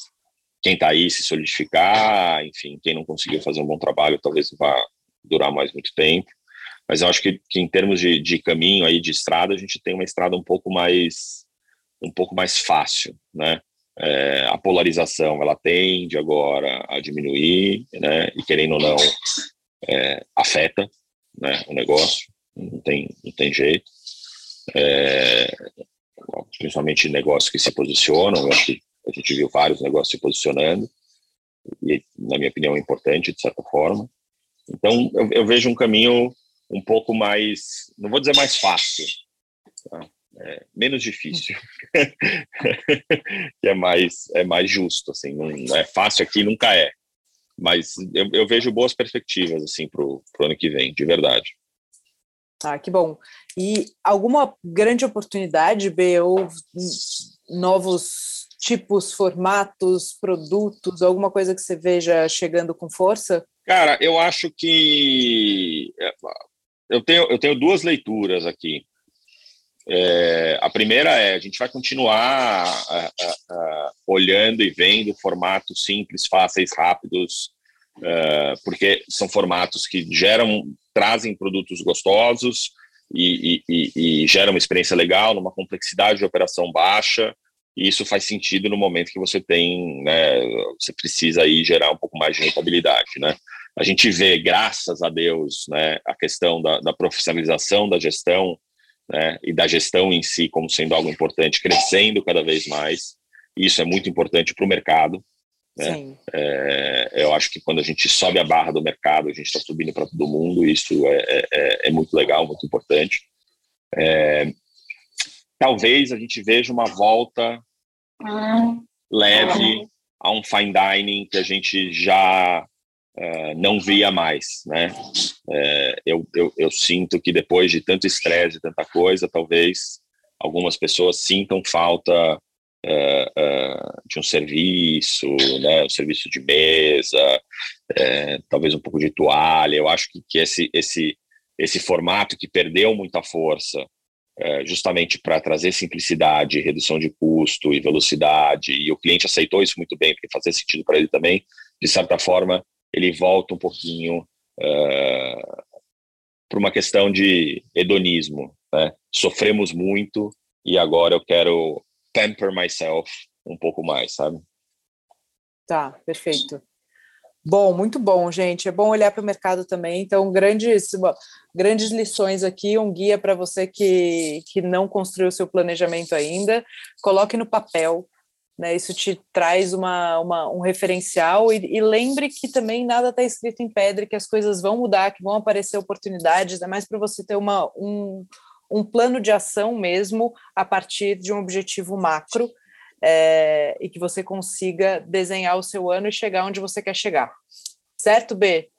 quem está aí se solidificar, enfim, quem não conseguiu fazer um bom trabalho talvez vá durar mais muito tempo. Mas eu acho que, que em termos de, de caminho aí de estrada, a gente tem uma estrada um pouco mais um pouco mais fácil, né? É, a polarização ela tende agora a diminuir, né? E querendo ou não é, afeta, né? O negócio não tem não tem jeito. É, principalmente negócios que se posicionam, eu acho que a gente viu vários negócios se posicionando, e, na minha opinião, é importante, de certa forma. Então, eu, eu vejo um caminho um pouco mais, não vou dizer mais fácil, tá? é, menos difícil, que é mais, é mais justo, assim, não é fácil aqui, nunca é, mas eu, eu vejo boas perspectivas, assim, para o ano que vem, de verdade. Ah, que bom. E alguma grande oportunidade, B, ou novos tipos, formatos, produtos, alguma coisa que você veja chegando com força? Cara, eu acho que é, eu tenho, eu tenho duas leituras aqui. É, a primeira é a gente vai continuar a, a, a, olhando e vendo formatos simples, fáceis, rápidos, uh, porque são formatos que geram, trazem produtos gostosos e, e, e, e geram uma experiência legal numa complexidade de operação baixa e isso faz sentido no momento que você tem, né, você precisa aí gerar um pouco mais de rentabilidade, né? A gente vê, graças a Deus, né, a questão da, da profissionalização da gestão, né, e da gestão em si como sendo algo importante, crescendo cada vez mais. Isso é muito importante para o mercado. Né? É, eu acho que quando a gente sobe a barra do mercado, a gente está subindo para todo mundo. Isso é, é, é, é, muito legal, muito importante. É, talvez a gente veja uma volta leve a um fine dining que a gente já uh, não via mais, né? Uh, eu, eu, eu, sinto que depois de tanto estresse, tanta coisa, talvez algumas pessoas sintam falta uh, de um serviço, né? Um serviço de mesa, talvez um pouco de toalha. Eu acho que, que esse, esse, esse formato que perdeu muita força é, justamente para trazer simplicidade, redução de custo e velocidade, e o cliente aceitou isso muito bem, porque fazia sentido para ele também, de certa forma, ele volta um pouquinho é, para uma questão de hedonismo. Né? Sofremos muito e agora eu quero pamper myself um pouco mais, sabe? Tá, perfeito. Bom, muito bom, gente. É bom olhar para o mercado também. Então, grandes, grandes lições aqui, um guia para você que, que não construiu seu planejamento ainda. Coloque no papel, né? Isso te traz uma, uma um referencial e, e, lembre que também nada está escrito em pedra, que as coisas vão mudar, que vão aparecer oportunidades, é mais para você ter uma, um, um plano de ação mesmo a partir de um objetivo macro é, e que você consiga desenhar o seu ano e chegar onde você quer chegar. Certo, B?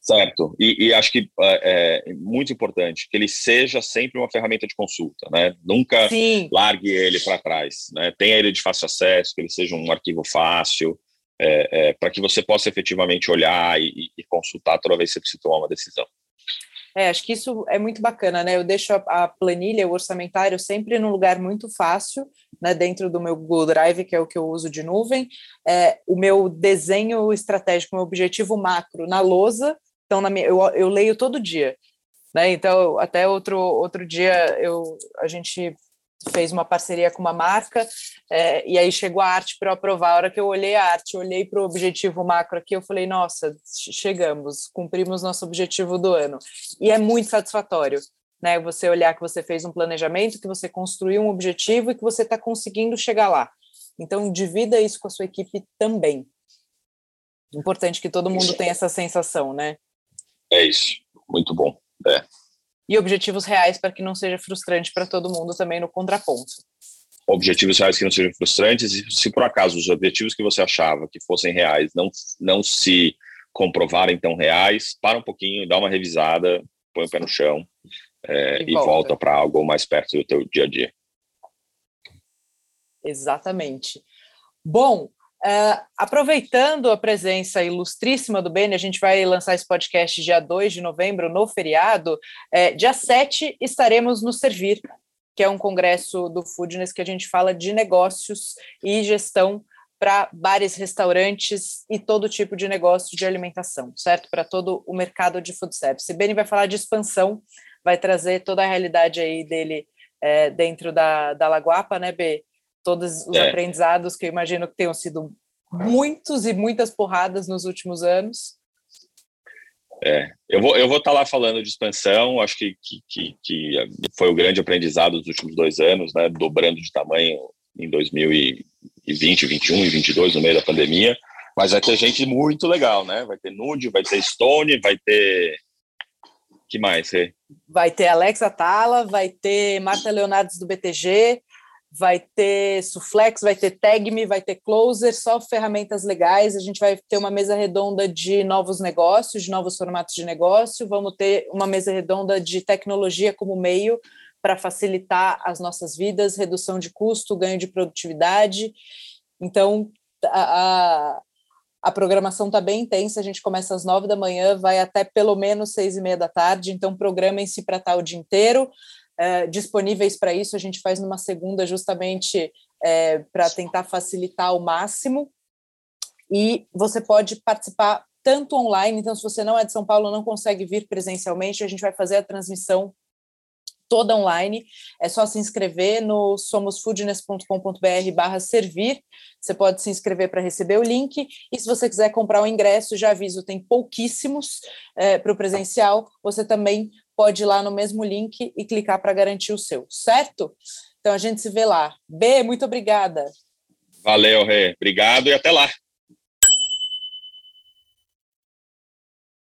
Certo, e, e acho que é, é, muito importante que ele seja sempre uma ferramenta de consulta, né? Nunca Sim. largue ele para trás, né? Tenha ele de fácil acesso, que ele seja um arquivo fácil, é, é, para que você possa efetivamente olhar e, e, consultar toda vez que você precisa tomar uma decisão. É, acho que isso é muito bacana, né? Eu deixo a, a planilha, o orçamentário, sempre num lugar muito fácil, né? Dentro do meu Google Drive, que é o que eu uso de nuvem. É, o meu desenho estratégico, meu objetivo macro na lousa, então na minha, eu, eu leio todo dia. Né? Então, até outro, outro dia eu, a gente fez uma parceria com uma marca, é, e aí chegou a arte para eu aprovar. A hora que eu olhei a arte, olhei para o objetivo macro aqui, eu falei, nossa, chegamos, cumprimos nosso objetivo do ano. E é muito satisfatório, né? Você olhar que você fez um planejamento, que você construiu um objetivo e que você está conseguindo chegar lá. Então, divida isso com a sua equipe também. Importante que todo mundo tenha essa sensação, né? É isso, muito bom. É e objetivos reais para que não seja frustrante para todo mundo também no contraponto. Objetivos reais que não sejam frustrantes, e se por acaso os objetivos que você achava que fossem reais não, não se comprovarem tão reais, para um pouquinho, dá uma revisada, põe o pé no chão é, e, e, volta, volta para algo mais perto do teu dia a dia. Exatamente. Bom, Uh, aproveitando a presença ilustríssima do Beni, a gente vai lançar esse podcast dia 2 de novembro, no feriado. Uh, dia 7 estaremos no Servir, que é um congresso do Foodness que a gente fala de negócios e gestão para bares, restaurantes e todo tipo de negócio de alimentação, certo? Para todo o mercado de food service. Beni vai falar de expansão, vai trazer toda a realidade aí dele é, dentro da, da Lagoapa, né, B? Todos os é. aprendizados que eu imagino que tenham sido muitos e muitas porradas nos últimos anos. É, eu vou eu vou estar tá lá falando de expansão. Acho que, que, que, foi o grande aprendizado dos últimos dois anos, né? Dobrando de tamanho em 2020, 2021 e 22 no meio da pandemia. Mas vai ter gente muito legal, né? Vai ter Nude, vai ter Stone, vai ter que mais? Vai ter Alex Atala, vai ter Marta Leonardo do BTG, vai ter Suflex, vai ter Tagme, vai ter Closer, só ferramentas legais. A gente vai ter uma mesa redonda de novos negócios, de novos formatos de negócio. Vamos ter uma mesa redonda de tecnologia como meio para facilitar as nossas vidas, redução de custo, ganho de produtividade. Então, a, a, a programação está bem intensa. A gente começa às nove da manhã, vai até pelo menos seis e meia da tarde. Então, programem-se para estar o dia inteiro é, disponíveis para isso. A gente faz numa segunda, justamente é, para tentar facilitar ao máximo. E você pode participar tanto online, então, se você não é de São Paulo, não consegue vir presencialmente, a gente vai fazer a transmissão toda online. É só se inscrever no somosfoodness.com.br barra servir. Você pode se inscrever para receber o link. E se você quiser comprar o ingresso, já aviso, tem pouquíssimos é, para o presencial. Você também pode ir lá no mesmo link e clicar para garantir o seu, certo? Então a gente se vê lá. B, muito obrigada. Valeu, Rê. Obrigado e até lá.